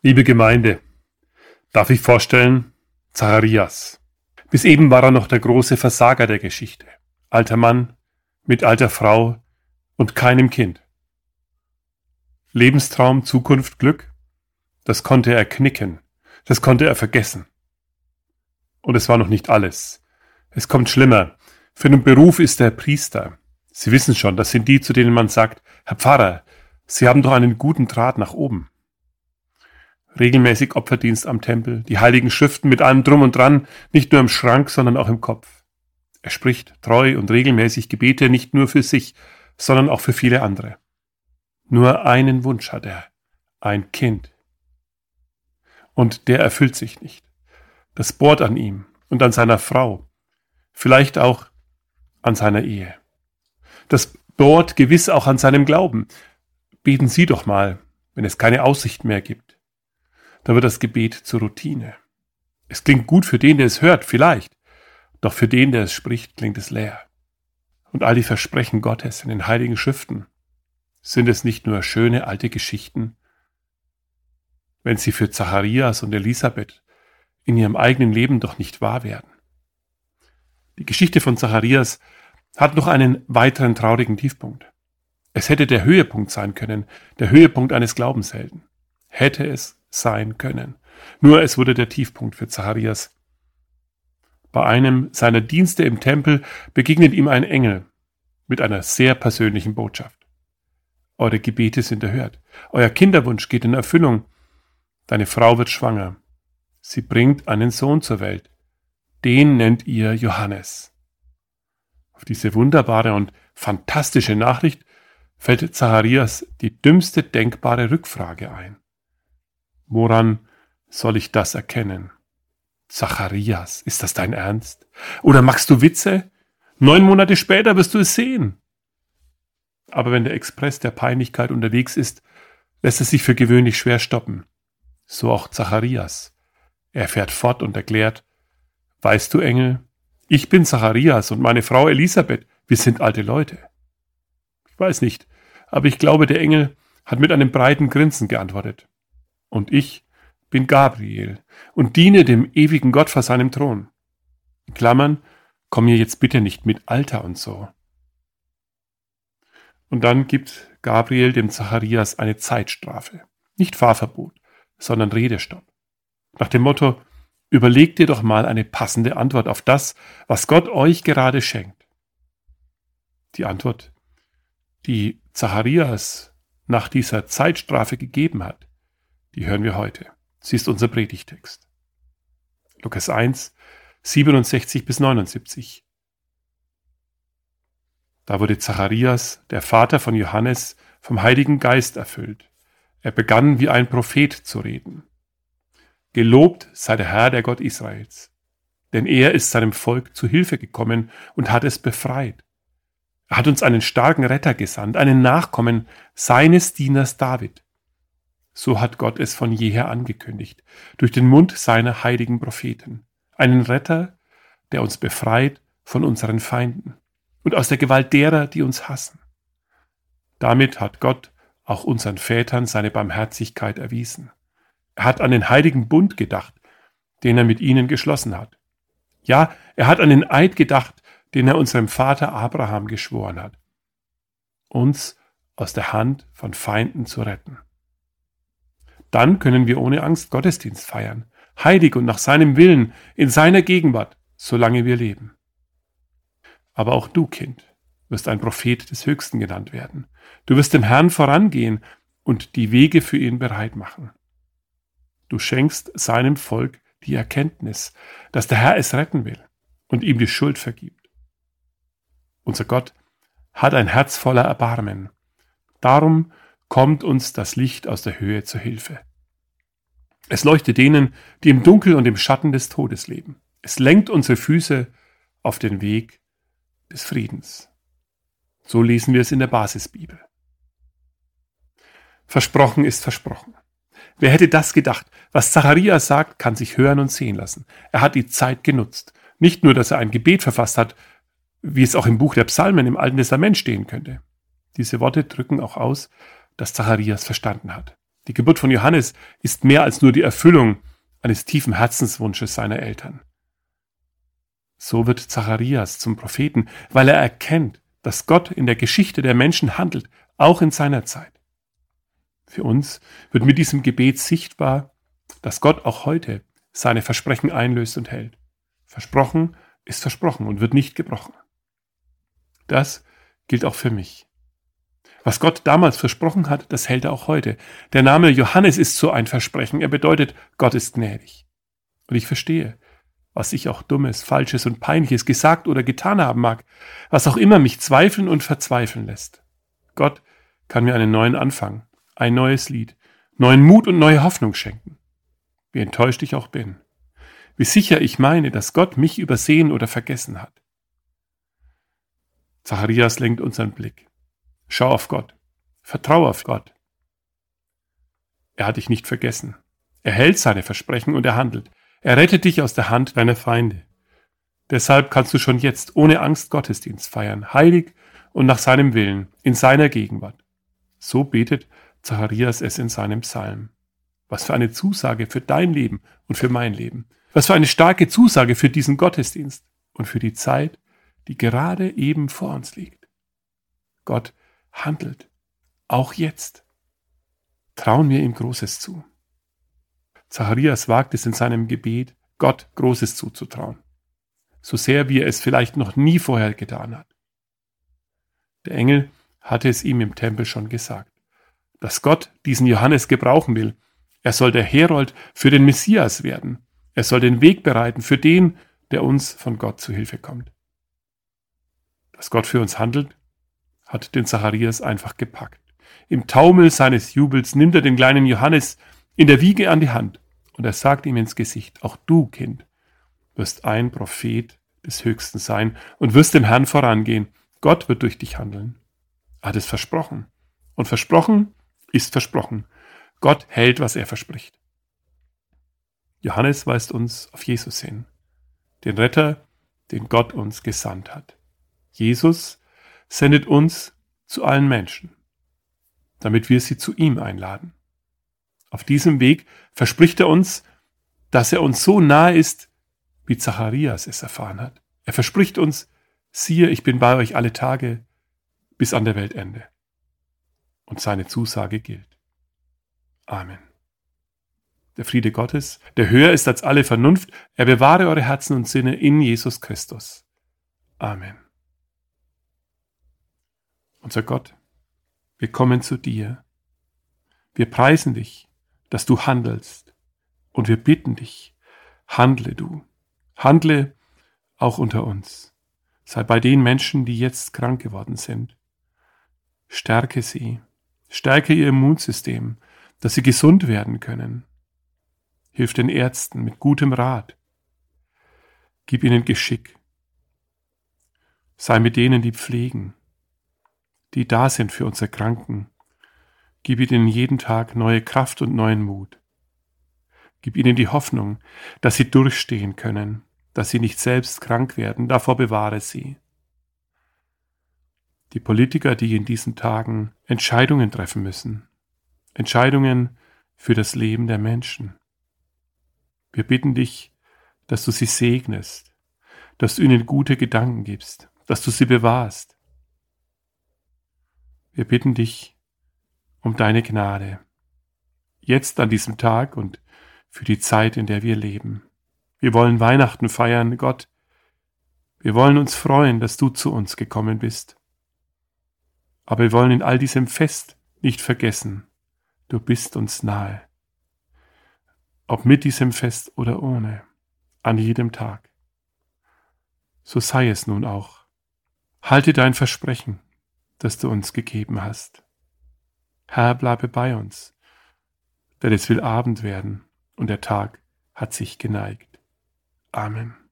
Liebe Gemeinde, darf ich vorstellen, Zacharias. Bis eben war er noch der große Versager der Geschichte. Alter Mann mit alter Frau und keinem Kind. Lebenstraum, Zukunft, Glück, das konnte er knicken, das konnte er vergessen. Und es war noch nicht alles. Es kommt schlimmer. Für den Beruf ist er Priester. Sie wissen schon, das sind die, zu denen man sagt, Herr Pfarrer, Sie haben doch einen guten Draht nach oben. Regelmäßig Opferdienst am Tempel, die heiligen Schriften mit allem drum und dran, nicht nur im Schrank, sondern auch im Kopf. Er spricht treu und regelmäßig Gebete nicht nur für sich, sondern auch für viele andere. Nur einen Wunsch hat er, ein Kind. Und der erfüllt sich nicht. Das bohrt an ihm und an seiner Frau, vielleicht auch an seiner Ehe. Das bohrt gewiss auch an seinem Glauben. Beten Sie doch mal, wenn es keine Aussicht mehr gibt. Da wird das Gebet zur Routine. Es klingt gut für den, der es hört, vielleicht. Doch für den, der es spricht, klingt es leer. Und all die Versprechen Gottes in den heiligen Schriften, sind es nicht nur schöne alte Geschichten? Wenn sie für Zacharias und Elisabeth in ihrem eigenen Leben doch nicht wahr werden. Die Geschichte von Zacharias hat noch einen weiteren traurigen Tiefpunkt. Es hätte der Höhepunkt sein können, der Höhepunkt eines Glaubenshelden. Hätte es sein können. Nur es wurde der Tiefpunkt für Zacharias. Bei einem seiner Dienste im Tempel begegnet ihm ein Engel mit einer sehr persönlichen Botschaft. Eure Gebete sind erhört. Euer Kinderwunsch geht in Erfüllung. Deine Frau wird schwanger. Sie bringt einen Sohn zur Welt. Den nennt ihr Johannes. Auf diese wunderbare und fantastische Nachricht fällt Zacharias die dümmste denkbare Rückfrage ein. Woran soll ich das erkennen? Zacharias, ist das dein Ernst? Oder machst du Witze? Neun Monate später wirst du es sehen. Aber wenn der Express der Peinlichkeit unterwegs ist, lässt es sich für gewöhnlich schwer stoppen. So auch Zacharias. Er fährt fort und erklärt, Weißt du, Engel, ich bin Zacharias und meine Frau Elisabeth, wir sind alte Leute. Ich weiß nicht, aber ich glaube, der Engel hat mit einem breiten Grinsen geantwortet. Und ich bin Gabriel und diene dem ewigen Gott vor seinem Thron. In Klammern, komm mir jetzt bitte nicht mit Alter und so. Und dann gibt Gabriel dem Zacharias eine Zeitstrafe. Nicht Fahrverbot, sondern Redestopp. Nach dem Motto, überleg dir doch mal eine passende Antwort auf das, was Gott euch gerade schenkt. Die Antwort, die Zacharias nach dieser Zeitstrafe gegeben hat, die hören wir heute. Sie ist unser Predigtext. Lukas 1, 67 bis 79. Da wurde Zacharias, der Vater von Johannes, vom Heiligen Geist erfüllt. Er begann wie ein Prophet zu reden. Gelobt sei der Herr, der Gott Israels, denn er ist seinem Volk zu Hilfe gekommen und hat es befreit er hat uns einen starken Retter gesandt, einen Nachkommen seines Dieners David. So hat Gott es von jeher angekündigt, durch den Mund seiner heiligen Propheten. Einen Retter, der uns befreit von unseren Feinden und aus der Gewalt derer, die uns hassen. Damit hat Gott auch unseren Vätern seine Barmherzigkeit erwiesen. Er hat an den heiligen Bund gedacht, den er mit ihnen geschlossen hat. Ja, er hat an den Eid gedacht, den er unserem Vater Abraham geschworen hat, uns aus der Hand von Feinden zu retten. Dann können wir ohne Angst Gottesdienst feiern, heilig und nach seinem Willen, in seiner Gegenwart, solange wir leben. Aber auch du, Kind, wirst ein Prophet des Höchsten genannt werden. Du wirst dem Herrn vorangehen und die Wege für ihn bereit machen. Du schenkst seinem Volk die Erkenntnis, dass der Herr es retten will und ihm die Schuld vergibt. Unser Gott hat ein Herz voller Erbarmen. Darum kommt uns das Licht aus der Höhe zur Hilfe. Es leuchtet denen, die im Dunkel und im Schatten des Todes leben. Es lenkt unsere Füße auf den Weg des Friedens. So lesen wir es in der Basisbibel. Versprochen ist versprochen. Wer hätte das gedacht? Was Zacharias sagt, kann sich hören und sehen lassen. Er hat die Zeit genutzt. Nicht nur, dass er ein Gebet verfasst hat, wie es auch im Buch der Psalmen im Alten Testament stehen könnte. Diese Worte drücken auch aus, dass Zacharias verstanden hat. Die Geburt von Johannes ist mehr als nur die Erfüllung eines tiefen Herzenswunsches seiner Eltern. So wird Zacharias zum Propheten, weil er erkennt, dass Gott in der Geschichte der Menschen handelt, auch in seiner Zeit. Für uns wird mit diesem Gebet sichtbar, dass Gott auch heute seine Versprechen einlöst und hält. Versprochen ist versprochen und wird nicht gebrochen. Das gilt auch für mich. Was Gott damals versprochen hat, das hält er auch heute. Der Name Johannes ist so ein Versprechen. Er bedeutet, Gott ist gnädig. Und ich verstehe, was ich auch Dummes, Falsches und Peinliches gesagt oder getan haben mag, was auch immer mich zweifeln und verzweifeln lässt. Gott kann mir einen neuen Anfang, ein neues Lied, neuen Mut und neue Hoffnung schenken. Wie enttäuscht ich auch bin. Wie sicher ich meine, dass Gott mich übersehen oder vergessen hat. Zacharias lenkt unseren Blick. Schau auf Gott. Vertrau auf Gott. Er hat dich nicht vergessen. Er hält seine Versprechen und er handelt. Er rettet dich aus der Hand deiner Feinde. Deshalb kannst du schon jetzt ohne Angst Gottesdienst feiern, heilig und nach seinem Willen, in seiner Gegenwart. So betet Zacharias es in seinem Psalm. Was für eine Zusage für dein Leben und für mein Leben. Was für eine starke Zusage für diesen Gottesdienst und für die Zeit, die gerade eben vor uns liegt. Gott handelt, auch jetzt. Trauen wir ihm Großes zu. Zacharias wagt es in seinem Gebet, Gott Großes zuzutrauen, so sehr wie er es vielleicht noch nie vorher getan hat. Der Engel hatte es ihm im Tempel schon gesagt, dass Gott diesen Johannes gebrauchen will. Er soll der Herold für den Messias werden. Er soll den Weg bereiten für den, der uns von Gott zu Hilfe kommt. Dass Gott für uns handelt, hat den Zacharias einfach gepackt. Im Taumel seines Jubels nimmt er den kleinen Johannes in der Wiege an die Hand und er sagt ihm ins Gesicht, auch du, Kind, wirst ein Prophet des Höchsten sein und wirst dem Herrn vorangehen. Gott wird durch dich handeln. Er hat es versprochen. Und versprochen ist versprochen. Gott hält, was er verspricht. Johannes weist uns auf Jesus hin, den Retter, den Gott uns gesandt hat. Jesus sendet uns zu allen Menschen, damit wir sie zu ihm einladen. Auf diesem Weg verspricht er uns, dass er uns so nahe ist, wie Zacharias es erfahren hat. Er verspricht uns, siehe, ich bin bei euch alle Tage bis an der Weltende. Und seine Zusage gilt. Amen. Der Friede Gottes, der höher ist als alle Vernunft, er bewahre eure Herzen und Sinne in Jesus Christus. Amen. Unser Gott, wir kommen zu dir. Wir preisen dich, dass du handelst. Und wir bitten dich, handle du. Handle auch unter uns. Sei bei den Menschen, die jetzt krank geworden sind. Stärke sie. Stärke ihr Immunsystem, dass sie gesund werden können. Hilf den Ärzten mit gutem Rat. Gib ihnen Geschick. Sei mit denen, die pflegen die da sind für unsere Kranken. Gib ihnen jeden Tag neue Kraft und neuen Mut. Gib ihnen die Hoffnung, dass sie durchstehen können, dass sie nicht selbst krank werden, davor bewahre sie. Die Politiker, die in diesen Tagen Entscheidungen treffen müssen, Entscheidungen für das Leben der Menschen. Wir bitten dich, dass du sie segnest, dass du ihnen gute Gedanken gibst, dass du sie bewahrst, wir bitten dich um deine Gnade, jetzt an diesem Tag und für die Zeit, in der wir leben. Wir wollen Weihnachten feiern, Gott. Wir wollen uns freuen, dass du zu uns gekommen bist. Aber wir wollen in all diesem Fest nicht vergessen, du bist uns nahe. Ob mit diesem Fest oder ohne, an jedem Tag. So sei es nun auch. Halte dein Versprechen das du uns gegeben hast. Herr, bleibe bei uns, denn es will Abend werden und der Tag hat sich geneigt. Amen.